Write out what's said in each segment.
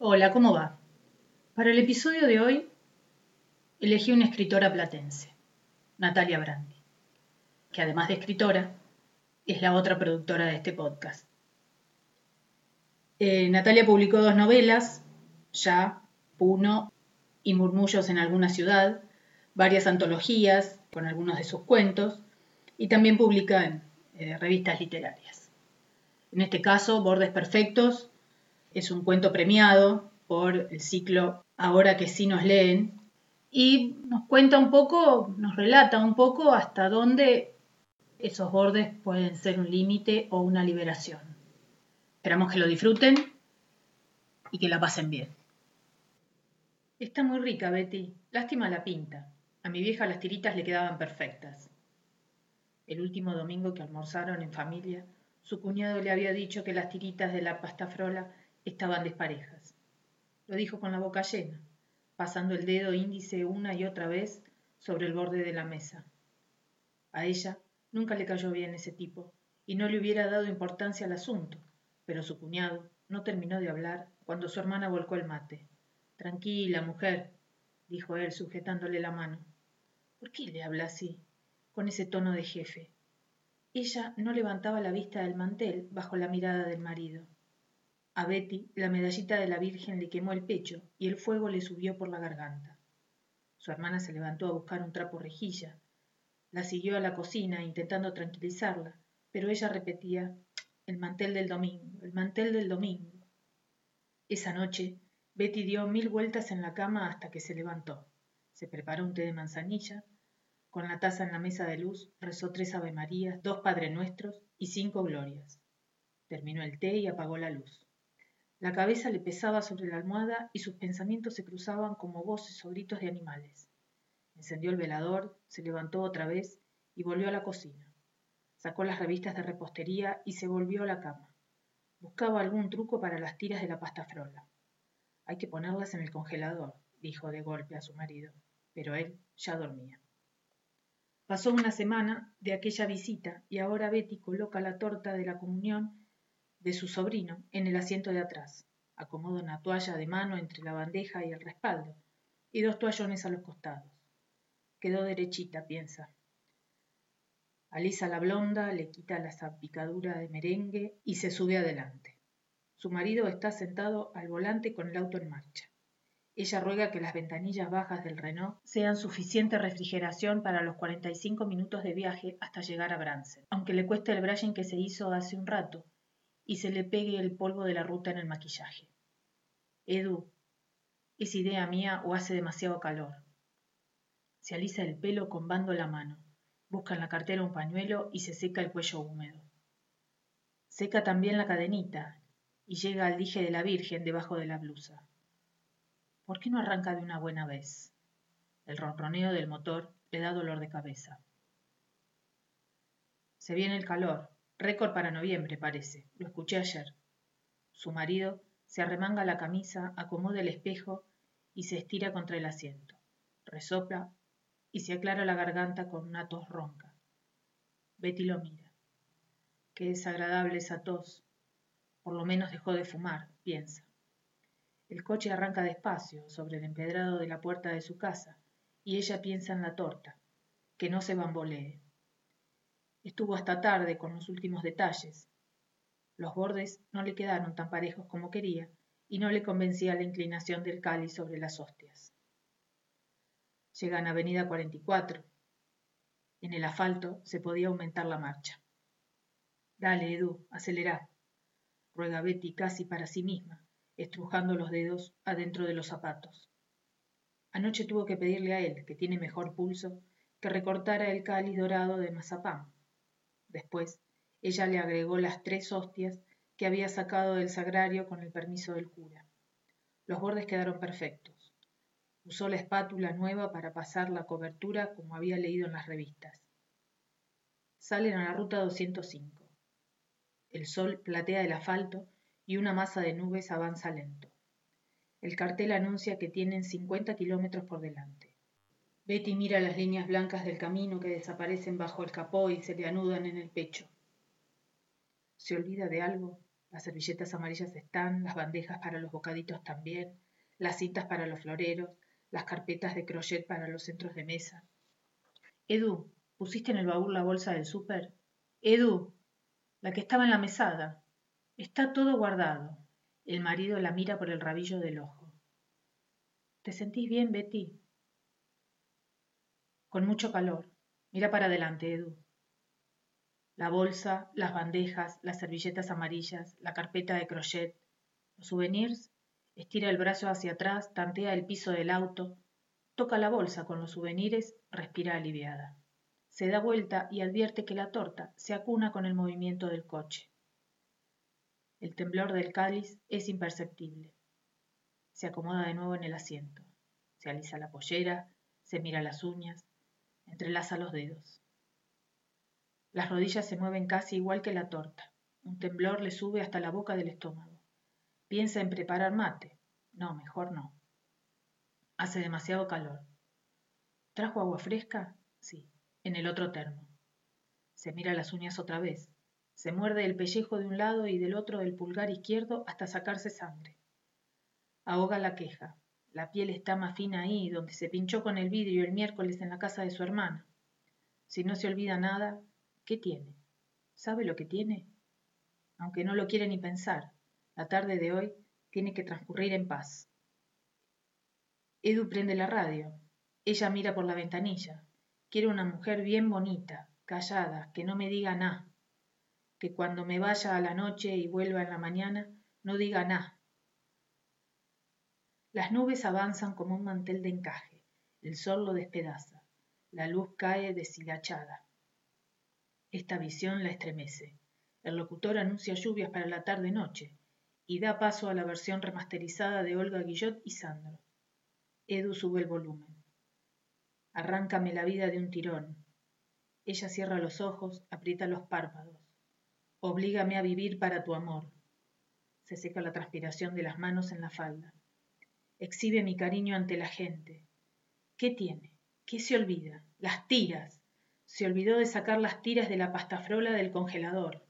Hola, ¿cómo va? Para el episodio de hoy elegí una escritora platense, Natalia Brandi, que además de escritora es la otra productora de este podcast. Eh, Natalia publicó dos novelas, Ya, Puno y Murmullos en alguna ciudad, varias antologías con algunos de sus cuentos y también publica en eh, revistas literarias. En este caso, Bordes Perfectos es un cuento premiado por el ciclo Ahora que sí nos leen y nos cuenta un poco, nos relata un poco hasta dónde esos bordes pueden ser un límite o una liberación. Esperamos que lo disfruten y que la pasen bien. Está muy rica, Betty. Lástima la pinta. A mi vieja las tiritas le quedaban perfectas. El último domingo que almorzaron en familia, su cuñado le había dicho que las tiritas de la pasta frola estaban desparejas. Lo dijo con la boca llena, pasando el dedo índice una y otra vez sobre el borde de la mesa. A ella nunca le cayó bien ese tipo y no le hubiera dado importancia al asunto, pero su cuñado no terminó de hablar cuando su hermana volcó el mate. Tranquila, mujer, dijo él sujetándole la mano. ¿Por qué le habla así, con ese tono de jefe? Ella no levantaba la vista del mantel bajo la mirada del marido. A Betty la medallita de la Virgen le quemó el pecho y el fuego le subió por la garganta. Su hermana se levantó a buscar un trapo rejilla. La siguió a la cocina intentando tranquilizarla, pero ella repetía el mantel del domingo, el mantel del domingo. Esa noche Betty dio mil vueltas en la cama hasta que se levantó. Se preparó un té de manzanilla. Con la taza en la mesa de luz rezó tres avemarías, dos Padre Nuestros y cinco glorias. Terminó el té y apagó la luz. La cabeza le pesaba sobre la almohada y sus pensamientos se cruzaban como voces o gritos de animales. Encendió el velador, se levantó otra vez y volvió a la cocina. Sacó las revistas de repostería y se volvió a la cama. Buscaba algún truco para las tiras de la pasta frola. Hay que ponerlas en el congelador, dijo de golpe a su marido, pero él ya dormía. Pasó una semana de aquella visita y ahora Betty coloca la torta de la comunión de su sobrino en el asiento de atrás. Acomoda una toalla de mano entre la bandeja y el respaldo, y dos toallones a los costados. Quedó derechita, piensa. Alisa la blonda, le quita la salpicadura de merengue y se sube adelante. Su marido está sentado al volante con el auto en marcha. Ella ruega que las ventanillas bajas del Renault sean suficiente refrigeración para los 45 minutos de viaje hasta llegar a Bransen, aunque le cueste el brushing que se hizo hace un rato y se le pegue el polvo de la ruta en el maquillaje. Edu, ¿es idea mía o hace demasiado calor? Se alisa el pelo combando la mano, busca en la cartera un pañuelo y se seca el cuello húmedo. Seca también la cadenita y llega al dije de la Virgen debajo de la blusa. ¿Por qué no arranca de una buena vez? El ronroneo del motor le da dolor de cabeza. Se viene el calor, Récord para noviembre, parece. Lo escuché ayer. Su marido se arremanga la camisa, acomoda el espejo y se estira contra el asiento. Resopla y se aclara la garganta con una tos ronca. Betty lo mira. Qué desagradable esa tos. Por lo menos dejó de fumar, piensa. El coche arranca despacio sobre el empedrado de la puerta de su casa y ella piensa en la torta, que no se bambolee. Estuvo hasta tarde con los últimos detalles. Los bordes no le quedaron tan parejos como quería y no le convencía la inclinación del cáliz sobre las hostias. Llegan a Avenida 44. En el asfalto se podía aumentar la marcha. Dale, Edu, acelera, ruega Betty casi para sí misma, estrujando los dedos adentro de los zapatos. Anoche tuvo que pedirle a él, que tiene mejor pulso, que recortara el cáliz dorado de mazapán Después, ella le agregó las tres hostias que había sacado del sagrario con el permiso del cura. Los bordes quedaron perfectos. Usó la espátula nueva para pasar la cobertura como había leído en las revistas. Salen a la ruta 205. El sol platea el asfalto y una masa de nubes avanza lento. El cartel anuncia que tienen 50 kilómetros por delante. Betty mira las líneas blancas del camino que desaparecen bajo el capó y se le anudan en el pecho. ¿Se olvida de algo? Las servilletas amarillas están, las bandejas para los bocaditos también, las cintas para los floreros, las carpetas de crochet para los centros de mesa. Edu, ¿pusiste en el baúl la bolsa del súper? Edu, la que estaba en la mesada. Está todo guardado. El marido la mira por el rabillo del ojo. ¿Te sentís bien, Betty? Con mucho calor. Mira para adelante, Edu. La bolsa, las bandejas, las servilletas amarillas, la carpeta de crochet, los souvenirs. Estira el brazo hacia atrás, tantea el piso del auto, toca la bolsa con los souvenirs, respira aliviada. Se da vuelta y advierte que la torta se acuna con el movimiento del coche. El temblor del cáliz es imperceptible. Se acomoda de nuevo en el asiento. Se alisa la pollera, se mira las uñas, entrelaza los dedos. Las rodillas se mueven casi igual que la torta. Un temblor le sube hasta la boca del estómago. Piensa en preparar mate. No, mejor no. Hace demasiado calor. ¿Trajo agua fresca? Sí, en el otro termo. Se mira las uñas otra vez. Se muerde el pellejo de un lado y del otro el pulgar izquierdo hasta sacarse sangre. Ahoga la queja. La piel está más fina ahí, donde se pinchó con el vidrio el miércoles en la casa de su hermana. Si no se olvida nada, ¿Qué tiene? ¿Sabe lo que tiene? Aunque no lo quiere ni pensar, la tarde de hoy tiene que transcurrir en paz. Edu prende la radio. Ella mira por la ventanilla. Quiere una mujer bien bonita, callada, que no me diga nada. Que cuando me vaya a la noche y vuelva en la mañana, no diga nada. Las nubes avanzan como un mantel de encaje. El sol lo despedaza. La luz cae deshilachada. Esta visión la estremece. El locutor anuncia lluvias para la tarde-noche y da paso a la versión remasterizada de Olga Guillot y Sandro. Edu sube el volumen. Arráncame la vida de un tirón. Ella cierra los ojos, aprieta los párpados. Oblígame a vivir para tu amor. Se seca la transpiración de las manos en la falda. Exhibe mi cariño ante la gente. ¿Qué tiene? ¿Qué se olvida? Las tiras. Se olvidó de sacar las tiras de la pastafrola del congelador.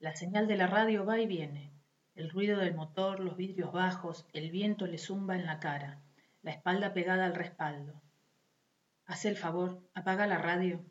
La señal de la radio va y viene. El ruido del motor, los vidrios bajos, el viento le zumba en la cara, la espalda pegada al respaldo. Hace el favor, apaga la radio.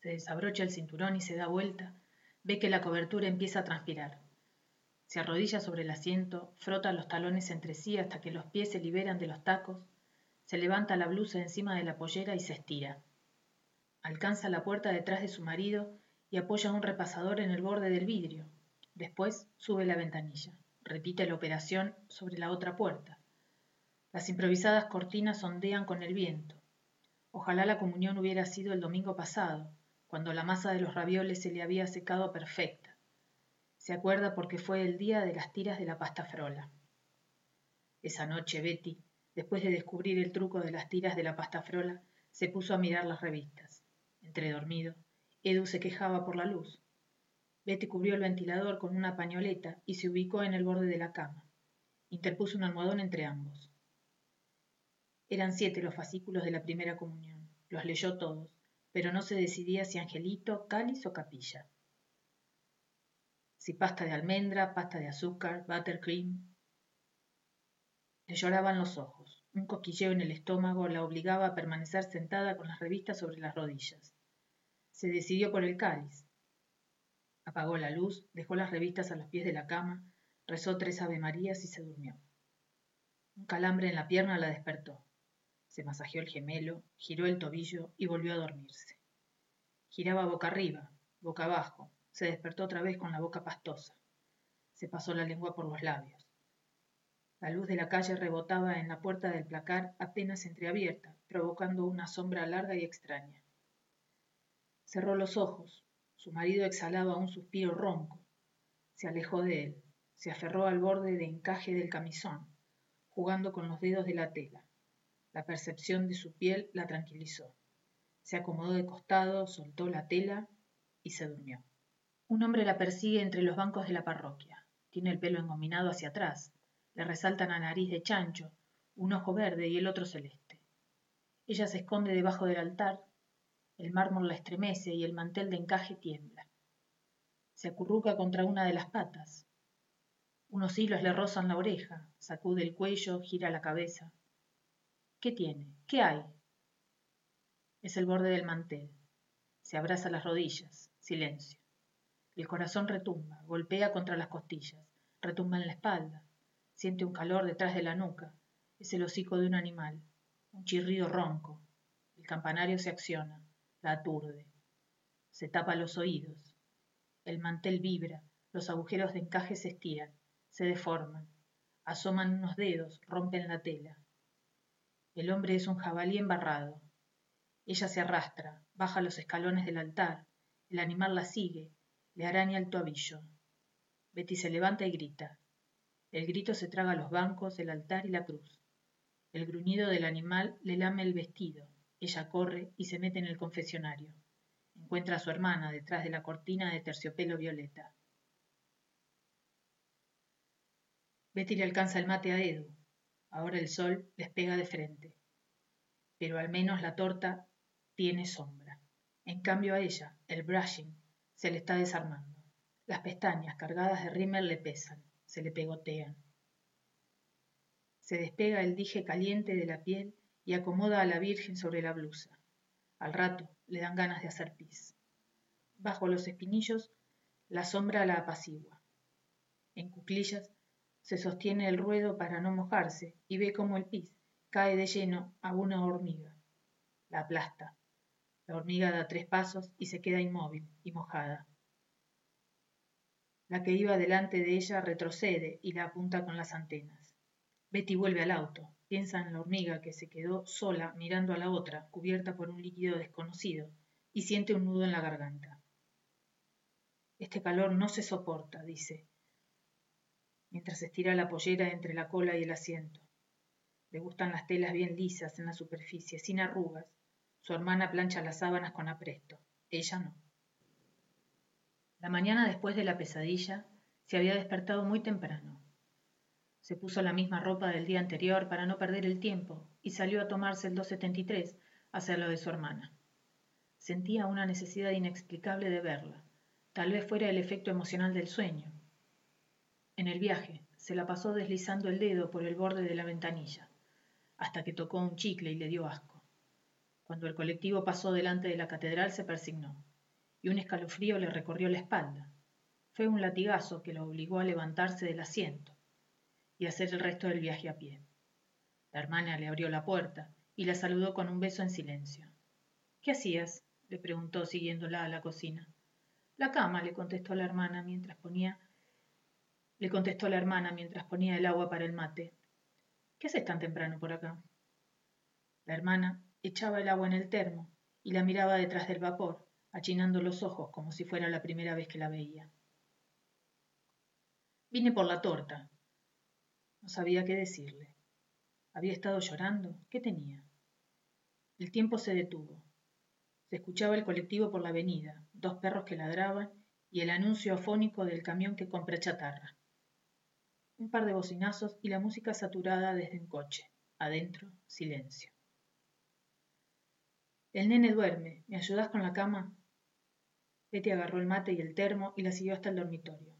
Se desabrocha el cinturón y se da vuelta. Ve que la cobertura empieza a transpirar. Se arrodilla sobre el asiento, frota los talones entre sí hasta que los pies se liberan de los tacos, se levanta la blusa encima de la pollera y se estira. Alcanza la puerta detrás de su marido y apoya un repasador en el borde del vidrio. Después sube la ventanilla. Repite la operación sobre la otra puerta. Las improvisadas cortinas ondean con el viento. Ojalá la comunión hubiera sido el domingo pasado, cuando la masa de los ravioles se le había secado perfecta. Se acuerda porque fue el día de las tiras de la pasta frola. Esa noche Betty, después de descubrir el truco de las tiras de la pasta frola, se puso a mirar las revistas. Entre dormido, Edu se quejaba por la luz. Betty cubrió el ventilador con una pañoleta y se ubicó en el borde de la cama. Interpuso un almohadón entre ambos. Eran siete los fascículos de la primera comunión. Los leyó todos, pero no se decidía si angelito, cáliz o capilla. Si pasta de almendra, pasta de azúcar, buttercream. Le lloraban los ojos. Un coquilleo en el estómago la obligaba a permanecer sentada con las revistas sobre las rodillas. Se decidió por el cáliz. Apagó la luz, dejó las revistas a los pies de la cama, rezó tres avemarías y se durmió. Un calambre en la pierna la despertó. Se masajeó el gemelo, giró el tobillo y volvió a dormirse. Giraba boca arriba, boca abajo, se despertó otra vez con la boca pastosa. Se pasó la lengua por los labios. La luz de la calle rebotaba en la puerta del placar apenas entreabierta, provocando una sombra larga y extraña. Cerró los ojos. Su marido exhalaba un suspiro ronco. Se alejó de él. Se aferró al borde de encaje del camisón, jugando con los dedos de la tela. La percepción de su piel la tranquilizó. Se acomodó de costado, soltó la tela y se durmió. Un hombre la persigue entre los bancos de la parroquia. Tiene el pelo engominado hacia atrás, le resaltan a nariz de chancho, un ojo verde y el otro celeste. Ella se esconde debajo del altar, el mármol la estremece y el mantel de encaje tiembla. Se acurruca contra una de las patas. Unos hilos le rozan la oreja, sacude el cuello, gira la cabeza. ¿Qué tiene? ¿Qué hay? Es el borde del mantel. Se abraza las rodillas. Silencio. El corazón retumba, golpea contra las costillas, retumba en la espalda. Siente un calor detrás de la nuca. Es el hocico de un animal. Un chirrido ronco. El campanario se acciona. La aturde. Se tapa los oídos. El mantel vibra. Los agujeros de encaje se estiran. Se deforman. Asoman unos dedos. Rompen la tela. El hombre es un jabalí embarrado. Ella se arrastra, baja los escalones del altar. El animal la sigue, le araña el tobillo. Betty se levanta y grita. El grito se traga los bancos, el altar y la cruz. El gruñido del animal le lame el vestido. Ella corre y se mete en el confesionario. Encuentra a su hermana detrás de la cortina de terciopelo violeta. Betty le alcanza el mate a Edu. Ahora el sol les pega de frente. Pero al menos la torta tiene sombra. En cambio a ella, el brushing, se le está desarmando. Las pestañas cargadas de rímel le pesan, se le pegotean. Se despega el dije caliente de la piel y acomoda a la Virgen sobre la blusa. Al rato le dan ganas de hacer pis. Bajo los espinillos, la sombra la apacigua. En cuclillas se sostiene el ruedo para no mojarse y ve cómo el pis cae de lleno a una hormiga. La aplasta. La hormiga da tres pasos y se queda inmóvil y mojada. La que iba delante de ella retrocede y la apunta con las antenas. Betty vuelve al auto, piensa en la hormiga que se quedó sola mirando a la otra, cubierta por un líquido desconocido, y siente un nudo en la garganta. Este calor no se soporta, dice, mientras estira la pollera entre la cola y el asiento. Le gustan las telas bien lisas en la superficie, sin arrugas. Su hermana plancha las sábanas con apresto, ella no. La mañana después de la pesadilla se había despertado muy temprano. Se puso la misma ropa del día anterior para no perder el tiempo y salió a tomarse el 273 hacia lo de su hermana. Sentía una necesidad inexplicable de verla. Tal vez fuera el efecto emocional del sueño. En el viaje se la pasó deslizando el dedo por el borde de la ventanilla, hasta que tocó un chicle y le dio asco. Cuando el colectivo pasó delante de la catedral se persignó y un escalofrío le recorrió la espalda. Fue un latigazo que lo obligó a levantarse del asiento y hacer el resto del viaje a pie. La hermana le abrió la puerta y la saludó con un beso en silencio. ¿Qué hacías? le preguntó siguiéndola a la cocina. La cama, le contestó la hermana mientras ponía le contestó la hermana mientras ponía el agua para el mate. ¿Qué haces tan temprano por acá? La hermana echaba el agua en el termo y la miraba detrás del vapor, achinando los ojos como si fuera la primera vez que la veía. Vine por la torta. No sabía qué decirle. ¿Había estado llorando? ¿Qué tenía? El tiempo se detuvo. Se escuchaba el colectivo por la avenida, dos perros que ladraban y el anuncio afónico del camión que compra chatarra. Un par de bocinazos y la música saturada desde un coche. Adentro, silencio. El nene duerme. ¿Me ayudas con la cama? Betty agarró el mate y el termo y la siguió hasta el dormitorio.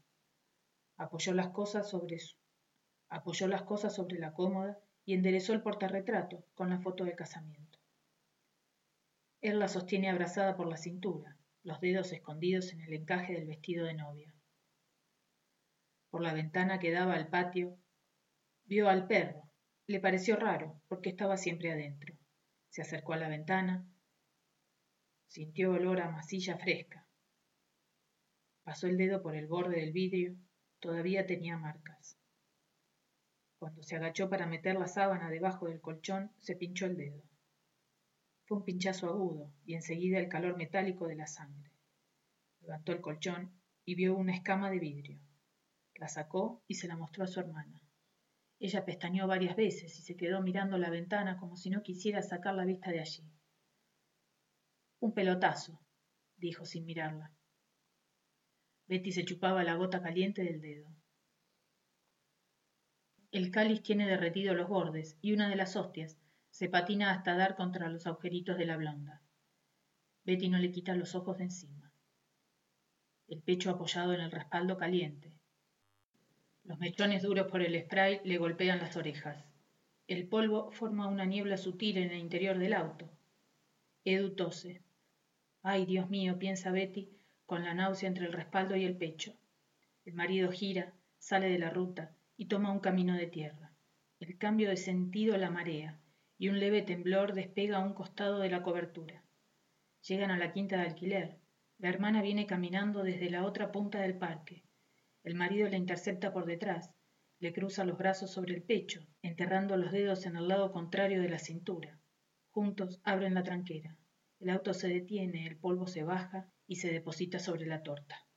Apoyó las cosas sobre su... apoyó las cosas sobre la cómoda y enderezó el portarretrato con la foto de casamiento. Él la sostiene abrazada por la cintura, los dedos escondidos en el encaje del vestido de novia. Por la ventana que daba al patio, vio al perro. Le pareció raro, porque estaba siempre adentro. Se acercó a la ventana, sintió olor a masilla fresca. Pasó el dedo por el borde del vidrio, todavía tenía marcas. Cuando se agachó para meter la sábana debajo del colchón, se pinchó el dedo. Fue un pinchazo agudo y enseguida el calor metálico de la sangre. Levantó el colchón y vio una escama de vidrio. La sacó y se la mostró a su hermana. Ella pestañeó varias veces y se quedó mirando la ventana como si no quisiera sacar la vista de allí. Un pelotazo, dijo sin mirarla. Betty se chupaba la gota caliente del dedo. El cáliz tiene derretido los bordes y una de las hostias se patina hasta dar contra los agujeritos de la blonda. Betty no le quita los ojos de encima. el pecho apoyado en el respaldo caliente. Los mechones duros por el spray le golpean las orejas. El polvo forma una niebla sutil en el interior del auto. Edu tose. Ay, Dios mío, piensa Betty, con la náusea entre el respaldo y el pecho. El marido gira, sale de la ruta y toma un camino de tierra. El cambio de sentido la marea y un leve temblor despega a un costado de la cobertura. Llegan a la quinta de alquiler. La hermana viene caminando desde la otra punta del parque. El marido la intercepta por detrás, le cruza los brazos sobre el pecho, enterrando los dedos en el lado contrario de la cintura. Juntos abren la tranquera. El auto se detiene, el polvo se baja y se deposita sobre la torta.